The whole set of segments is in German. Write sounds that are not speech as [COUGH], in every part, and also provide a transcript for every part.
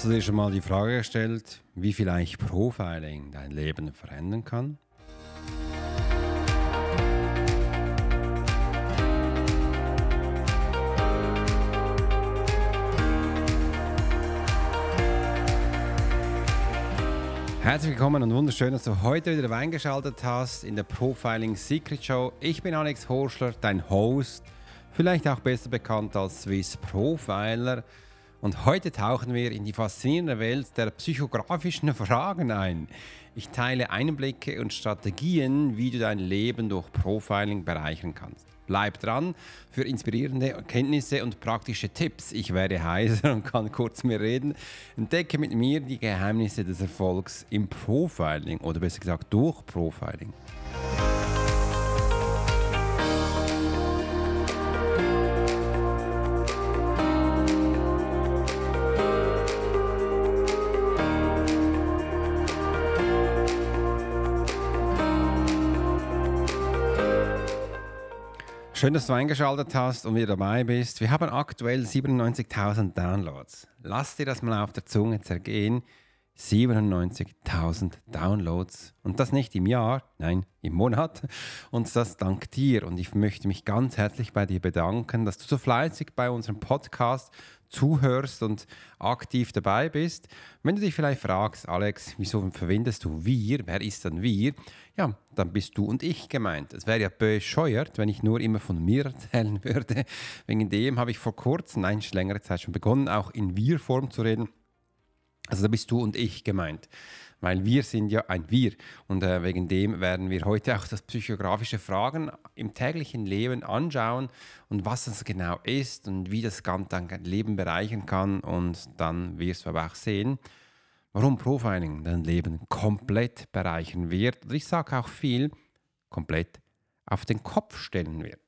Hast du dir schon mal die Frage gestellt, wie vielleicht Profiling dein Leben verändern kann? Herzlich willkommen und wunderschön, dass du heute wieder eingeschaltet hast in der Profiling Secret Show. Ich bin Alex Horschler, dein Host, vielleicht auch besser bekannt als Swiss Profiler. Und heute tauchen wir in die faszinierende Welt der psychografischen Fragen ein. Ich teile Einblicke und Strategien, wie du dein Leben durch Profiling bereichern kannst. Bleib dran für inspirierende Erkenntnisse und praktische Tipps. Ich werde heiser [LAUGHS] und kann kurz mehr reden. Entdecke mit mir die Geheimnisse des Erfolgs im Profiling oder besser gesagt durch Profiling. Schön, dass du eingeschaltet hast und wieder dabei bist. Wir haben aktuell 97.000 Downloads. Lass dir das mal auf der Zunge zergehen. 97.000 Downloads. Und das nicht im Jahr, nein, im Monat. Und das dank dir. Und ich möchte mich ganz herzlich bei dir bedanken, dass du so fleißig bei unserem Podcast zuhörst und aktiv dabei bist. Wenn du dich vielleicht fragst, Alex, wieso verwendest du wir? Wer ist dann wir? Ja, dann bist du und ich gemeint. Es wäre ja bescheuert, wenn ich nur immer von mir erzählen würde. [LAUGHS] Wegen dem habe ich vor kurzem, nein, schon längere Zeit schon begonnen, auch in Wir-Form zu reden. Also da bist du und ich gemeint weil wir sind ja ein Wir. Und äh, wegen dem werden wir heute auch das psychografische Fragen im täglichen Leben anschauen und was das genau ist und wie das ganze dein Leben bereichern kann. Und dann wirst du aber auch sehen, warum Profiling dein Leben komplett bereichern wird. Und ich sage auch viel, komplett auf den Kopf stellen wird.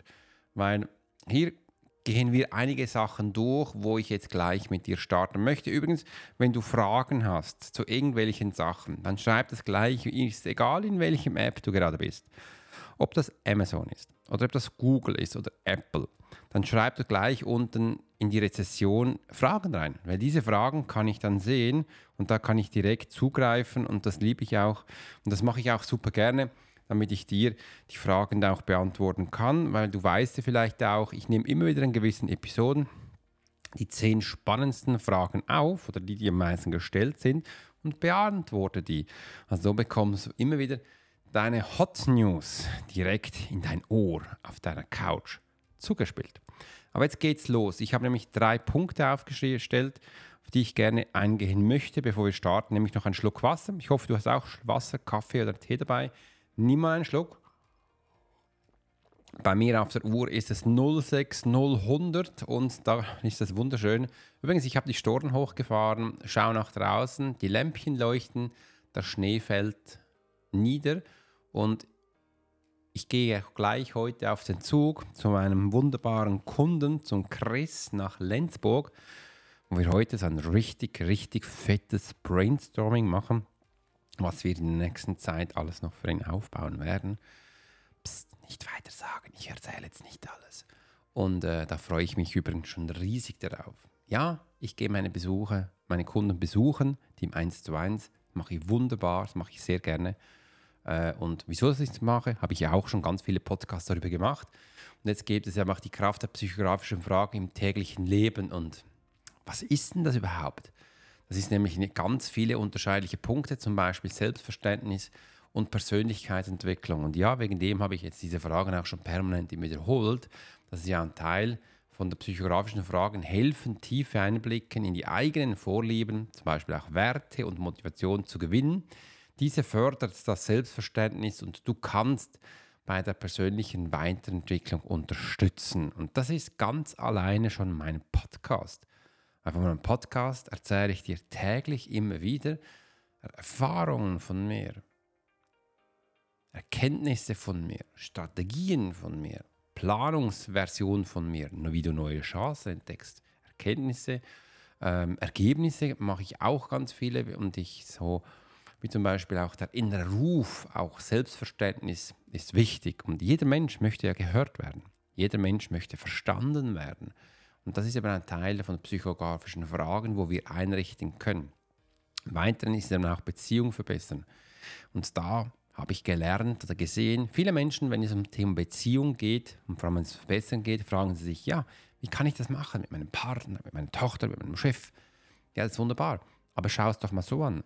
Weil hier gehen wir einige Sachen durch, wo ich jetzt gleich mit dir starten möchte. Übrigens, wenn du Fragen hast zu irgendwelchen Sachen, dann schreib das gleich, ist egal in welchem App du gerade bist. Ob das Amazon ist oder ob das Google ist oder Apple, dann schreib das gleich unten in die Rezession Fragen rein, weil diese Fragen kann ich dann sehen und da kann ich direkt zugreifen und das liebe ich auch und das mache ich auch super gerne damit ich dir die Fragen auch beantworten kann, weil du weißt ja vielleicht auch, ich nehme immer wieder in gewissen Episoden die zehn spannendsten Fragen auf oder die, die am meisten gestellt sind und beantworte die. Also so bekommst du immer wieder deine Hot News direkt in dein Ohr auf deiner Couch zugespielt. Aber jetzt geht's los. Ich habe nämlich drei Punkte aufgestellt, auf die ich gerne eingehen möchte, bevor wir starten, nämlich noch einen Schluck Wasser. Ich hoffe, du hast auch Wasser, Kaffee oder Tee dabei. Nimm mal einen Schluck. Bei mir auf der Uhr ist es 06000 und da ist es wunderschön. Übrigens, ich habe die Storen hochgefahren, schaue nach draußen, die Lämpchen leuchten, der Schnee fällt nieder. Und ich gehe gleich heute auf den Zug zu meinem wunderbaren Kunden, zum Chris nach Lenzburg, wo wir heute so ein richtig, richtig fettes Brainstorming machen was wir in der nächsten Zeit alles noch für ihn aufbauen werden. Psst, nicht weiter sagen, ich erzähle jetzt nicht alles. Und äh, da freue ich mich übrigens schon riesig darauf. Ja, ich gehe meine Besuche, meine Kunden besuchen, die im 1 zu 1, mache ich wunderbar, das mache ich sehr gerne. Äh, und wieso ich das mache, habe ich ja auch schon ganz viele Podcasts darüber gemacht. Und jetzt gibt es ja auch die Kraft der psychografischen Fragen im täglichen Leben. Und was ist denn das überhaupt? Das ist nämlich ganz viele unterschiedliche Punkte, zum Beispiel Selbstverständnis und Persönlichkeitsentwicklung. Und ja, wegen dem habe ich jetzt diese Fragen auch schon permanent wiederholt. Das ist ja ein Teil von der psychografischen Fragen, helfen, tiefe Einblicken in die eigenen Vorlieben, zum Beispiel auch Werte und Motivation zu gewinnen. Diese fördert das Selbstverständnis und du kannst bei der persönlichen Weiterentwicklung unterstützen. Und das ist ganz alleine schon mein Podcast. Mal einen Podcast erzähle ich dir täglich immer wieder. Erfahrungen von mir, Erkenntnisse von mir, Strategien von mir, Planungsversion von mir, wie du neue Chancen entdeckst, Erkenntnisse, ähm, Ergebnisse mache ich auch ganz viele. Und ich so, wie zum Beispiel auch der innere Ruf, auch Selbstverständnis ist wichtig. Und jeder Mensch möchte ja gehört werden. Jeder Mensch möchte verstanden werden. Und das ist eben ein Teil von psychografischen Fragen, wo wir einrichten können. Weiteren ist eben auch Beziehung verbessern. Und da habe ich gelernt oder gesehen, viele Menschen, wenn es um Thema Beziehung geht und vor allem wenn es verbessern geht, fragen sie sich, ja, wie kann ich das machen mit meinem Partner, mit meiner Tochter, mit meinem Chef? Ja, das ist wunderbar. Aber schau es doch mal so an.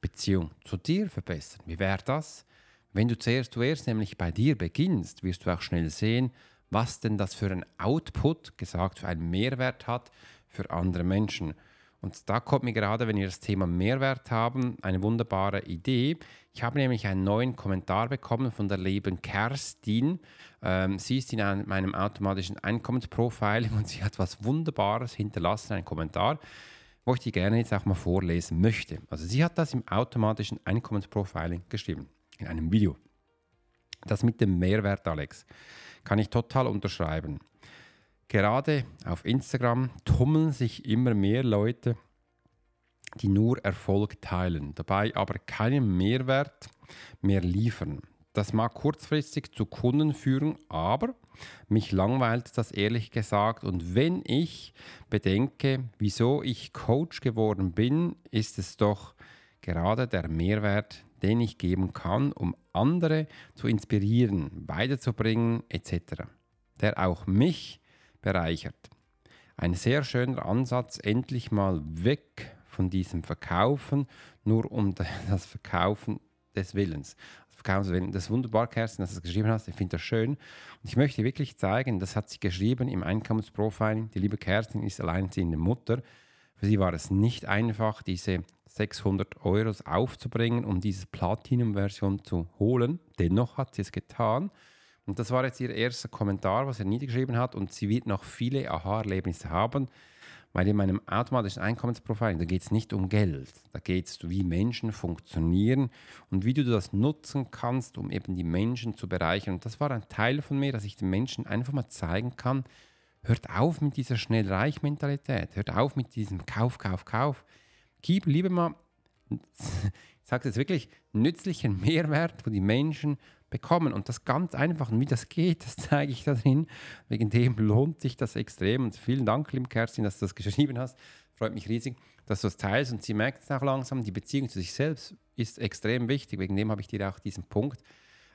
Beziehung zu dir verbessern. Wie wäre das? Wenn du zuerst, zuerst nämlich bei dir beginnst, wirst du auch schnell sehen, was denn das für ein Output, gesagt, für einen Mehrwert hat für andere Menschen. Und da kommt mir gerade, wenn wir das Thema Mehrwert haben, eine wunderbare Idee. Ich habe nämlich einen neuen Kommentar bekommen von der lieben Kerstin. Ähm, sie ist in einem, meinem automatischen Einkommensprofiling und sie hat was Wunderbares hinterlassen, einen Kommentar, wo ich die gerne jetzt auch mal vorlesen möchte. Also sie hat das im automatischen Einkommensprofiling geschrieben, in einem Video. Das mit dem Mehrwert, Alex, kann ich total unterschreiben. Gerade auf Instagram tummeln sich immer mehr Leute, die nur Erfolg teilen, dabei aber keinen Mehrwert mehr liefern. Das mag kurzfristig zu Kunden führen, aber mich langweilt das ehrlich gesagt. Und wenn ich bedenke, wieso ich Coach geworden bin, ist es doch gerade der Mehrwert, den ich geben kann, um andere zu inspirieren, weiterzubringen etc., der auch mich bereichert. Ein sehr schöner Ansatz, endlich mal weg von diesem Verkaufen, nur um [LAUGHS] das Verkaufen des Willens. Willens. Das ist wunderbar, Kerstin, dass du das geschrieben hast. Ich finde das schön. Und ich möchte wirklich zeigen, das hat sie geschrieben im Einkommensprofiling. Die liebe Kerstin ist alleinerziehende Mutter. Für sie war es nicht einfach, diese 600 Euro aufzubringen, um diese Platinum-Version zu holen. Dennoch hat sie es getan. Und das war jetzt ihr erster Kommentar, was er niedergeschrieben hat. Und sie wird noch viele Aha-Erlebnisse haben, weil in meinem automatischen Einkommensprofiling, da geht es nicht um Geld. Da geht es, wie Menschen funktionieren und wie du das nutzen kannst, um eben die Menschen zu bereichern. Und das war ein Teil von mir, dass ich den Menschen einfach mal zeigen kann, hört auf mit dieser Schnell-Reich-Mentalität. Hört auf mit diesem Kauf, Kauf, Kauf. Gib lieber mal, ich sage jetzt wirklich, nützlichen Mehrwert, wo die Menschen bekommen. Und das ganz einfach. Und wie das geht, das zeige ich da drin. Wegen dem lohnt sich das extrem. Und vielen Dank, liebe Kerstin, dass du das geschrieben hast. Freut mich riesig, dass du das teilst. Und sie merkt es auch langsam, die Beziehung zu sich selbst ist extrem wichtig. Wegen dem habe ich dir auch diesen Punkt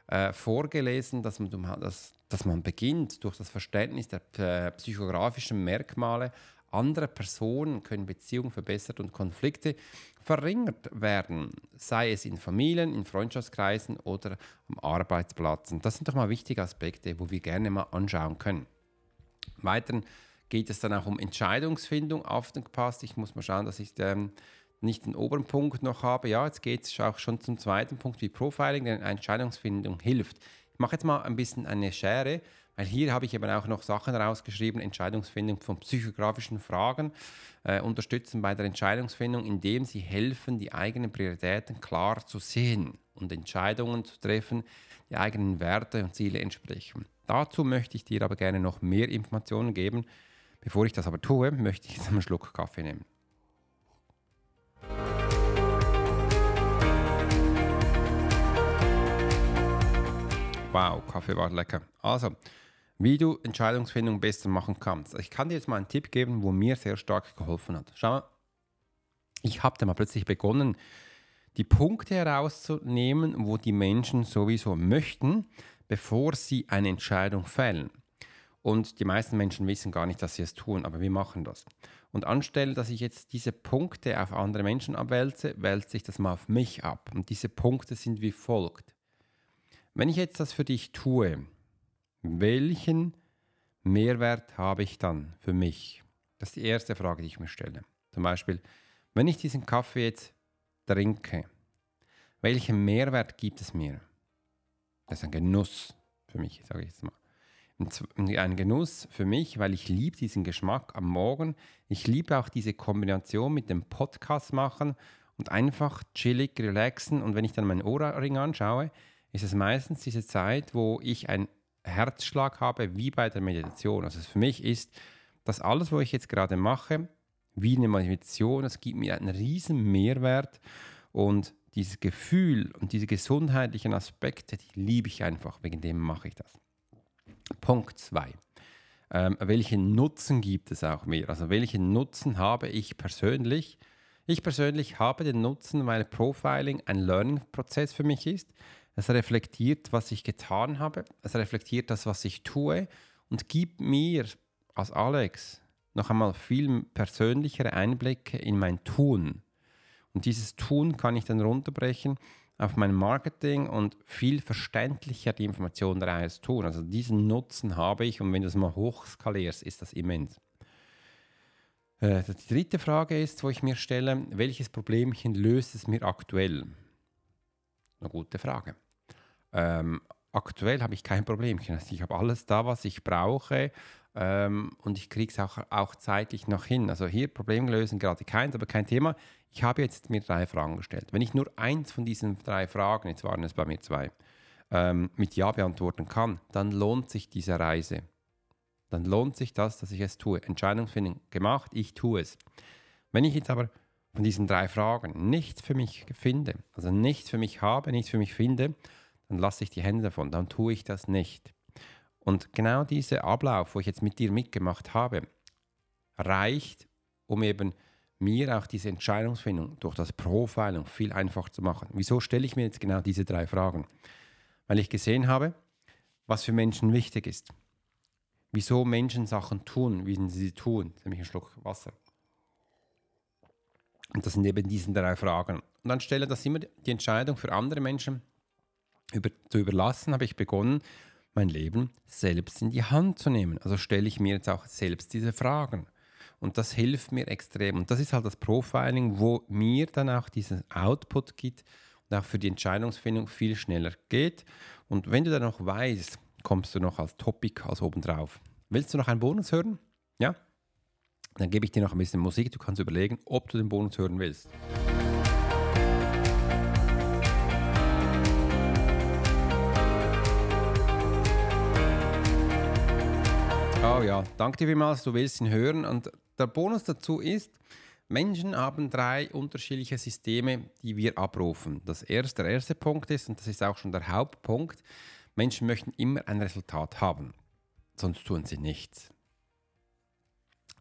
äh, vorgelesen, dass man, dass, dass man beginnt durch das Verständnis der äh, psychografischen Merkmale anderer Personen können Beziehungen verbessert und Konflikte verringert werden, sei es in Familien, in Freundschaftskreisen oder am Arbeitsplatz. Und das sind doch mal wichtige Aspekte, wo wir gerne mal anschauen können. Weiteren geht es dann auch um Entscheidungsfindung, aufgepasst. Ich muss mal schauen, dass ich ähm, nicht den oberen Punkt noch habe. Ja, jetzt geht es auch schon zum zweiten Punkt wie Profiling, denn Entscheidungsfindung hilft. Ich mache jetzt mal ein bisschen eine Schere weil hier habe ich eben auch noch Sachen rausgeschrieben, Entscheidungsfindung von psychografischen Fragen, äh, unterstützen bei der Entscheidungsfindung, indem sie helfen, die eigenen Prioritäten klar zu sehen und Entscheidungen zu treffen, die eigenen Werte und Ziele entsprechen. Dazu möchte ich dir aber gerne noch mehr Informationen geben. Bevor ich das aber tue, möchte ich jetzt einen Schluck Kaffee nehmen. Wow, Kaffee war lecker. Also, wie du Entscheidungsfindung besser machen kannst. Ich kann dir jetzt mal einen Tipp geben, wo mir sehr stark geholfen hat. Schau mal, ich habe da mal plötzlich begonnen, die Punkte herauszunehmen, wo die Menschen sowieso möchten, bevor sie eine Entscheidung fällen. Und die meisten Menschen wissen gar nicht, dass sie es tun, aber wir machen das. Und anstelle, dass ich jetzt diese Punkte auf andere Menschen abwälze, wälze ich das mal auf mich ab. Und diese Punkte sind wie folgt. Wenn ich jetzt das für dich tue, welchen Mehrwert habe ich dann für mich? Das ist die erste Frage, die ich mir stelle. Zum Beispiel, wenn ich diesen Kaffee jetzt trinke, welchen Mehrwert gibt es mir? Das ist ein Genuss für mich, sage ich jetzt mal. Ein Genuss für mich, weil ich liebe diesen Geschmack am Morgen. Ich liebe auch diese Kombination mit dem Podcast machen und einfach chillig relaxen. Und wenn ich dann meinen Ohrring anschaue, ist es meistens diese Zeit, wo ich einen Herzschlag habe, wie bei der Meditation. Also für mich ist das alles, was ich jetzt gerade mache, wie eine Meditation. Das gibt mir einen riesen Mehrwert und dieses Gefühl und diese gesundheitlichen Aspekte, die liebe ich einfach. Wegen dem mache ich das. Punkt 2. ähm, welchen Nutzen gibt es auch mir? Also welchen Nutzen habe ich persönlich? Ich persönlich habe den Nutzen, weil Profiling ein Learning-Prozess für mich ist. Es reflektiert, was ich getan habe. Es reflektiert das, was ich tue und gibt mir als Alex noch einmal viel persönlichere Einblicke in mein Tun. Und dieses Tun kann ich dann runterbrechen auf mein Marketing und viel verständlicher die Informationen daraus tun. Also diesen Nutzen habe ich und wenn du es mal hochskalierst, ist das immens. Äh, die dritte Frage ist, wo ich mir stelle, welches Problemchen löst es mir aktuell? Eine gute Frage. Ähm, aktuell habe ich kein. Also ich habe alles da, was ich brauche ähm, und ich kriege es auch, auch zeitlich noch hin. Also hier Problem lösen gerade keins, aber kein Thema. Ich habe jetzt mir drei Fragen gestellt. Wenn ich nur eins von diesen drei Fragen, jetzt waren es bei mir zwei, ähm, mit Ja beantworten kann, dann lohnt sich diese Reise. Dann lohnt sich das, dass ich es tue. Entscheidungsfindung gemacht, ich tue es. Wenn ich jetzt aber von diesen drei Fragen nichts für mich finde, also nichts für mich habe, nichts für mich finde, dann lasse ich die Hände davon, dann tue ich das nicht. Und genau dieser Ablauf, wo ich jetzt mit dir mitgemacht habe, reicht, um eben mir auch diese Entscheidungsfindung durch das Profiling viel einfacher zu machen. Wieso stelle ich mir jetzt genau diese drei Fragen? Weil ich gesehen habe, was für Menschen wichtig ist. Wieso Menschen Sachen tun, wie sie sie tun. Jetzt nehme ich einen Schluck Wasser. Und das sind eben diese drei Fragen. Und anstelle, dass immer die Entscheidung für andere Menschen über, zu überlassen, habe ich begonnen, mein Leben selbst in die Hand zu nehmen. Also stelle ich mir jetzt auch selbst diese Fragen. Und das hilft mir extrem. Und das ist halt das Profiling, wo mir dann auch diesen Output gibt und auch für die Entscheidungsfindung viel schneller geht. Und wenn du dann noch weißt, kommst du noch als Topic, als obendrauf. Willst du noch einen Bonus hören? Ja? Dann gebe ich dir noch ein bisschen Musik. Du kannst überlegen, ob du den Bonus hören willst. Oh ja, danke dir vielmals, du willst ihn hören. Und der Bonus dazu ist, Menschen haben drei unterschiedliche Systeme, die wir abrufen. Das erste, der erste Punkt ist, und das ist auch schon der Hauptpunkt, Menschen möchten immer ein Resultat haben, sonst tun sie nichts.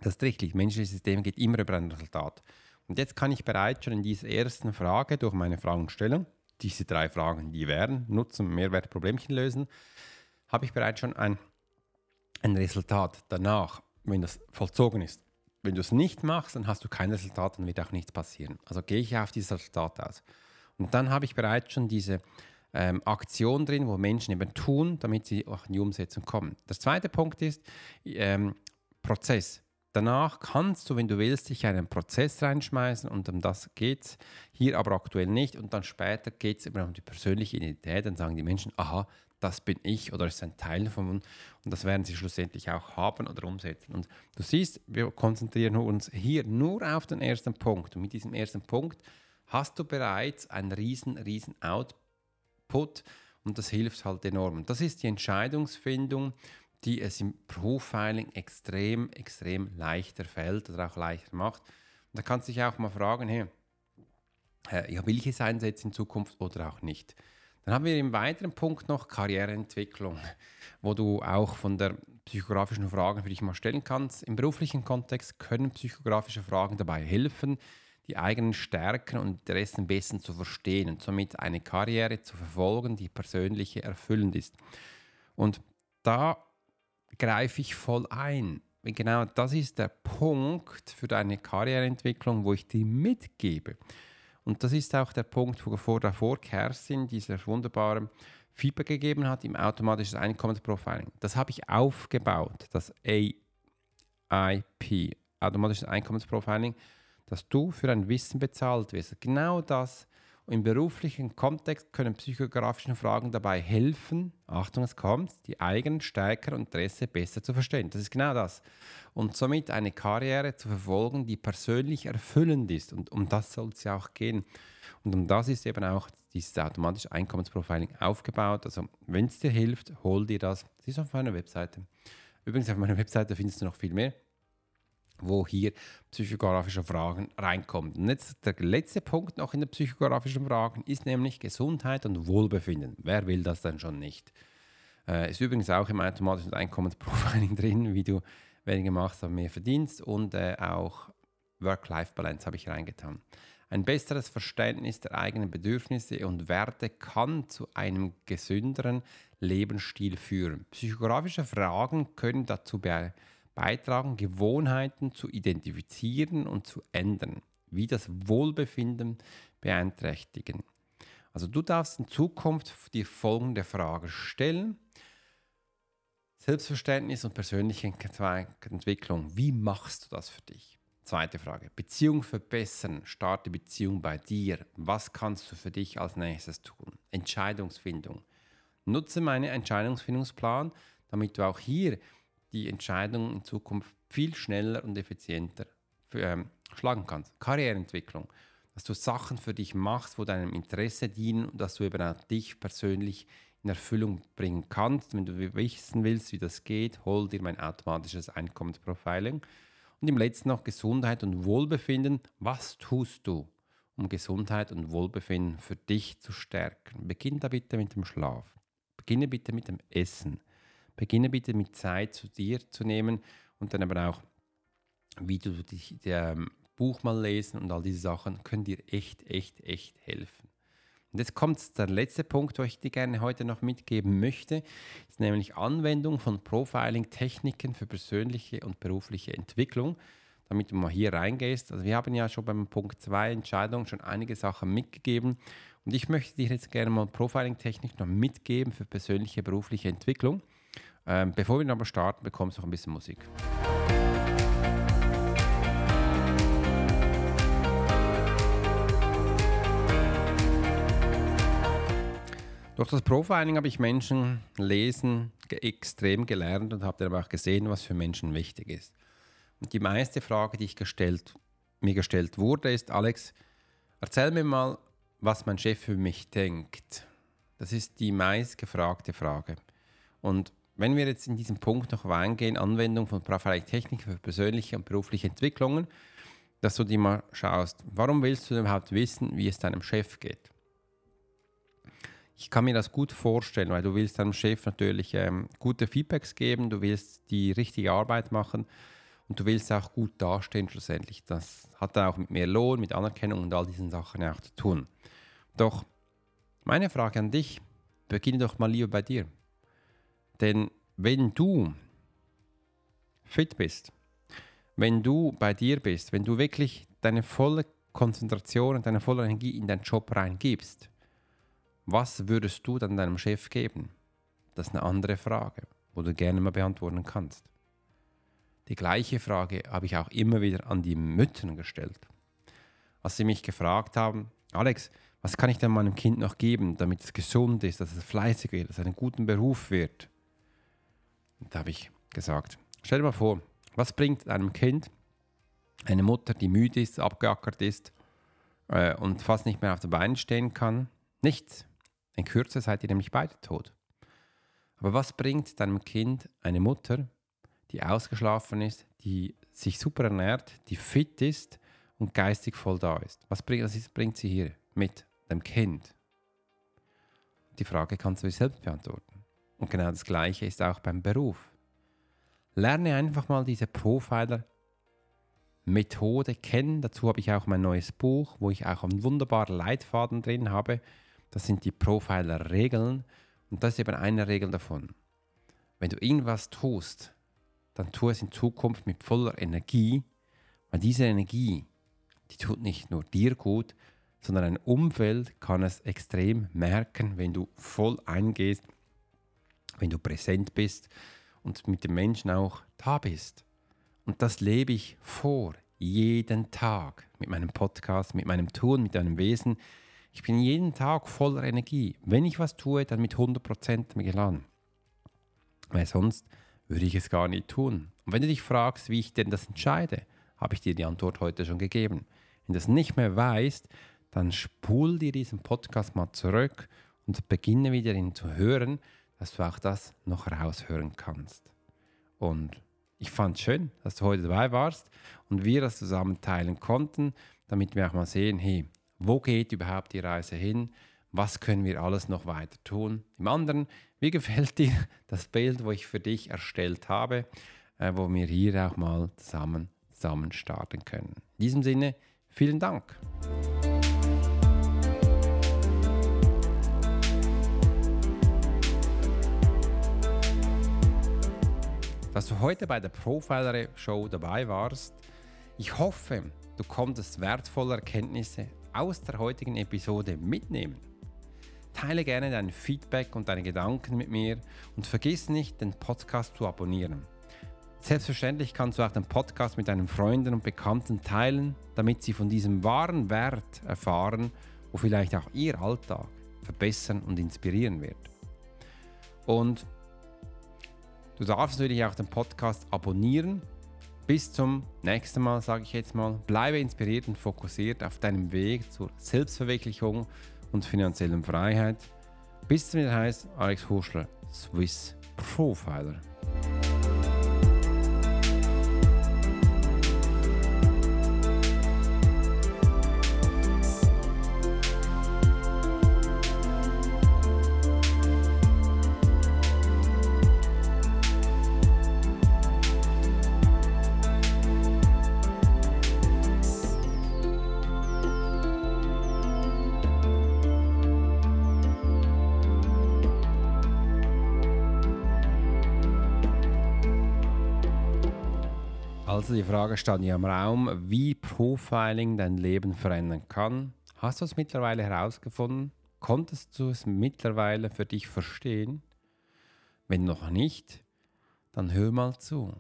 Das ist richtig, menschliches System geht immer über ein Resultat. Und jetzt kann ich bereits schon in dieser ersten Frage durch meine Fragestellung, diese drei Fragen, die wären, Nutzen, Mehrwert, Problemchen lösen, habe ich bereits schon ein ein Resultat danach, wenn das vollzogen ist. Wenn du es nicht machst, dann hast du kein Resultat, dann wird auch nichts passieren. Also gehe ich auf dieses Resultat aus. Und dann habe ich bereits schon diese ähm, Aktion drin, wo Menschen eben tun, damit sie auch in die Umsetzung kommen. Der zweite Punkt ist ähm, Prozess. Danach kannst du, wenn du willst, dich einen Prozess reinschmeißen und um das geht es hier aber aktuell nicht. Und dann später geht es immer um die persönliche Identität. Dann sagen die Menschen, aha, das bin ich oder ist ein Teil davon und das werden sie schlussendlich auch haben oder umsetzen. Und du siehst, wir konzentrieren uns hier nur auf den ersten Punkt und mit diesem ersten Punkt hast du bereits einen riesen, riesen Output und das hilft halt enorm. Das ist die Entscheidungsfindung, die es im Profiling extrem, extrem leichter fällt oder auch leichter macht. Und da kannst du dich auch mal fragen, hey, ja, will ich es einsetzen in Zukunft oder auch nicht? Dann haben wir im weiteren Punkt noch Karriereentwicklung, [LAUGHS] wo du auch von der psychografischen Fragen für dich mal stellen kannst. Im beruflichen Kontext können psychografische Fragen dabei helfen, die eigenen Stärken und Interessen besser zu verstehen und somit eine Karriere zu verfolgen, die persönlich erfüllend ist. Und da greife ich voll ein. Genau das ist der Punkt für deine Karriereentwicklung, wo ich dir mitgebe. Und das ist auch der Punkt, wo vor davor Kerstin dieser wunderbare Feedback gegeben hat im automatischen Einkommensprofiling. Das habe ich aufgebaut, das AIP, automatisches Einkommensprofiling, dass du für ein Wissen bezahlt wirst. Genau das im beruflichen Kontext können psychografische Fragen dabei helfen, Achtung, es kommt, die eigenen Stärken und Interesse besser zu verstehen. Das ist genau das. Und somit eine Karriere zu verfolgen, die persönlich erfüllend ist. Und um das soll es ja auch gehen. Und um das ist eben auch dieses automatische Einkommensprofiling aufgebaut. Also wenn es dir hilft, hol dir das. Das ist auf meiner Webseite. Übrigens auf meiner Webseite findest du noch viel mehr wo hier psychografische Fragen reinkommen. Und jetzt der letzte Punkt noch in den psychografischen Fragen ist nämlich Gesundheit und Wohlbefinden. Wer will das denn schon nicht? Äh, ist übrigens auch im automatischen Einkommensprofiling [LAUGHS] drin, wie du weniger machst, aber mehr verdienst und äh, auch Work-Life-Balance habe ich reingetan. Ein besseres Verständnis der eigenen Bedürfnisse und Werte kann zu einem gesünderen Lebensstil führen. Psychografische Fragen können dazu beitragen, Gewohnheiten zu identifizieren und zu ändern, wie das Wohlbefinden beeinträchtigen. Also du darfst in Zukunft die folgende Frage stellen. Selbstverständnis und persönliche Entwicklung. Wie machst du das für dich? Zweite Frage. Beziehung verbessern. Starte Beziehung bei dir. Was kannst du für dich als nächstes tun? Entscheidungsfindung. Nutze meinen Entscheidungsfindungsplan, damit du auch hier die Entscheidung in Zukunft viel schneller und effizienter für, ähm, schlagen kannst. Karriereentwicklung. Dass du Sachen für dich machst, wo deinem Interesse dienen und dass du eben auch dich persönlich in Erfüllung bringen kannst. Wenn du wissen willst, wie das geht, hol dir mein automatisches Einkommensprofiling. Und im letzten noch Gesundheit und Wohlbefinden. Was tust du, um Gesundheit und Wohlbefinden für dich zu stärken? Beginn da bitte mit dem Schlaf. Beginne bitte mit dem Essen. Beginne bitte mit Zeit zu dir zu nehmen und dann aber auch, wie du dich ähm, Buch mal lesen und all diese Sachen können dir echt, echt, echt helfen. Und jetzt kommt der letzte Punkt, wo ich dir gerne heute noch mitgeben möchte, ist nämlich Anwendung von Profiling-Techniken für persönliche und berufliche Entwicklung. Damit du mal hier reingehst. Also wir haben ja schon beim Punkt 2 Entscheidung schon einige Sachen mitgegeben. Und ich möchte dir jetzt gerne mal Profiling-Technik noch mitgeben für persönliche berufliche Entwicklung. Ähm, bevor wir aber starten, bekommst du noch ein bisschen Musik. Durch das Profiling habe ich Menschen lesen extrem gelernt und habe dann aber auch gesehen, was für Menschen wichtig ist. Und die meiste Frage, die ich gestellt, mir gestellt wurde, ist, Alex, erzähl mir mal, was mein Chef für mich denkt. Das ist die meist gefragte Frage. Und wenn wir jetzt in diesem Punkt noch reingehen, Anwendung von Profiling-Technik für persönliche und berufliche Entwicklungen, dass du dir mal schaust, warum willst du überhaupt wissen, wie es deinem Chef geht? ich kann mir das gut vorstellen, weil du willst deinem Chef natürlich ähm, gute Feedbacks geben, du willst die richtige Arbeit machen und du willst auch gut dastehen schlussendlich. Das hat dann auch mit mehr Lohn, mit Anerkennung und all diesen Sachen auch zu tun. Doch meine Frage an dich, beginne doch mal lieber bei dir. Denn wenn du fit bist, wenn du bei dir bist, wenn du wirklich deine volle Konzentration und deine volle Energie in deinen Job reingibst, was würdest du dann deinem Chef geben? Das ist eine andere Frage, wo du gerne mal beantworten kannst. Die gleiche Frage habe ich auch immer wieder an die Mütter gestellt. Als sie mich gefragt haben, Alex, was kann ich denn meinem Kind noch geben, damit es gesund ist, dass es fleißig wird, dass es einen guten Beruf wird? Da habe ich gesagt, stell dir mal vor, was bringt einem Kind eine Mutter, die müde ist, abgeackert ist äh, und fast nicht mehr auf den Beinen stehen kann? Nichts. In Kürze seid ihr nämlich beide tot. Aber was bringt deinem Kind eine Mutter, die ausgeschlafen ist, die sich super ernährt, die fit ist und geistig voll da ist? Was bringt, was bringt sie hier mit dem Kind? Die Frage kannst du dir selbst beantworten. Und genau das Gleiche ist auch beim Beruf. Lerne einfach mal diese Profiler-Methode kennen. Dazu habe ich auch mein neues Buch, wo ich auch einen wunderbaren Leitfaden drin habe, das sind die Profiler-Regeln und das ist eben eine Regel davon. Wenn du irgendwas tust, dann tu es in Zukunft mit voller Energie, weil diese Energie, die tut nicht nur dir gut, sondern ein Umfeld kann es extrem merken, wenn du voll eingehst, wenn du präsent bist und mit den Menschen auch da bist. Und das lebe ich vor, jeden Tag mit meinem Podcast, mit meinem Tun, mit meinem Wesen. Ich bin jeden Tag voller Energie. Wenn ich was tue, dann mit 100% geladen. Weil sonst würde ich es gar nicht tun. Und wenn du dich fragst, wie ich denn das entscheide, habe ich dir die Antwort heute schon gegeben. Wenn du das nicht mehr weißt, dann spul dir diesen Podcast mal zurück und beginne wieder ihn zu hören, dass du auch das noch raushören kannst. Und ich fand es schön, dass du heute dabei warst und wir das zusammen teilen konnten, damit wir auch mal sehen, hey, wo geht überhaupt die Reise hin? was können wir alles noch weiter tun. Im anderen, wie gefällt dir das Bild, wo ich für dich erstellt habe, äh, wo wir hier auch mal zusammen, zusammen starten können. In diesem Sinne, vielen Dank. Dass du heute bei der Profiler Show dabei warst. Ich hoffe, du konntest wertvolle Erkenntnisse aus der heutigen Episode mitnehmen. Teile gerne dein Feedback und deine Gedanken mit mir und vergiss nicht, den Podcast zu abonnieren. Selbstverständlich kannst du auch den Podcast mit deinen Freunden und Bekannten teilen, damit sie von diesem wahren Wert erfahren, wo vielleicht auch ihr Alltag verbessern und inspirieren wird. Und du darfst natürlich auch den Podcast abonnieren. Bis zum nächsten Mal, sage ich jetzt mal. Bleibe inspiriert und fokussiert auf deinem Weg zur Selbstverwirklichung und finanziellen Freiheit. Bis zum heißt Alex Huschler, Swiss Profiler. Also die Frage stand ja im Raum, wie Profiling dein Leben verändern kann. Hast du es mittlerweile herausgefunden? Konntest du es mittlerweile für dich verstehen? Wenn noch nicht, dann hör mal zu.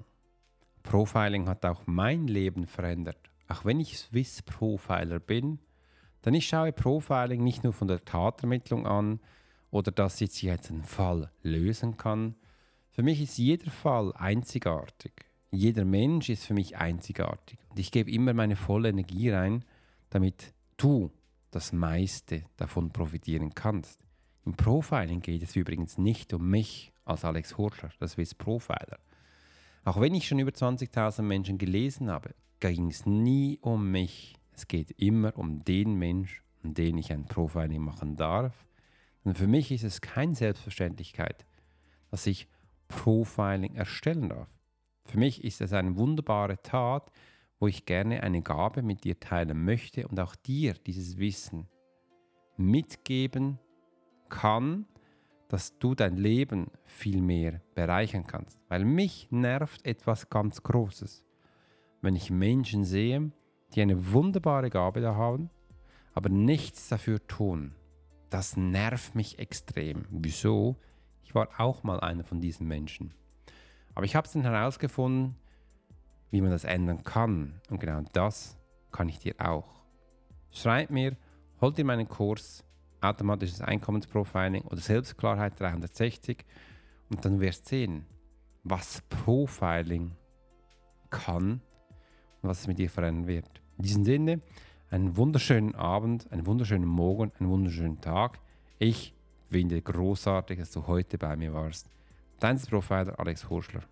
Profiling hat auch mein Leben verändert. Auch wenn ich Swiss Profiler bin, denn ich schaue Profiling nicht nur von der Tatermittlung an oder dass ich jetzt einen Fall lösen kann. Für mich ist jeder Fall einzigartig. Jeder Mensch ist für mich einzigartig. Und ich gebe immer meine volle Energie rein, damit du das meiste davon profitieren kannst. Im Profiling geht es übrigens nicht um mich als Alex Horschler, das Swiss Profiler. Auch wenn ich schon über 20.000 Menschen gelesen habe, ging es nie um mich. Es geht immer um den Mensch, um den ich ein Profiling machen darf. Und für mich ist es keine Selbstverständlichkeit, dass ich Profiling erstellen darf. Für mich ist es eine wunderbare Tat, wo ich gerne eine Gabe mit dir teilen möchte und auch dir dieses Wissen mitgeben kann, dass du dein Leben viel mehr bereichern kannst. Weil mich nervt etwas ganz Großes. Wenn ich Menschen sehe, die eine wunderbare Gabe da haben, aber nichts dafür tun, das nervt mich extrem. Wieso? Ich war auch mal einer von diesen Menschen. Aber ich habe es dann herausgefunden, wie man das ändern kann. Und genau das kann ich dir auch. Schreib mir, hol dir meinen Kurs Automatisches Einkommensprofiling oder Selbstklarheit 360 und dann wirst du sehen, was Profiling kann und was es mit dir verändern wird. In diesem Sinne, einen wunderschönen Abend, einen wunderschönen Morgen, einen wunderschönen Tag. Ich finde großartig, dass du heute bei mir warst. Dein Profiler Alex Horschler.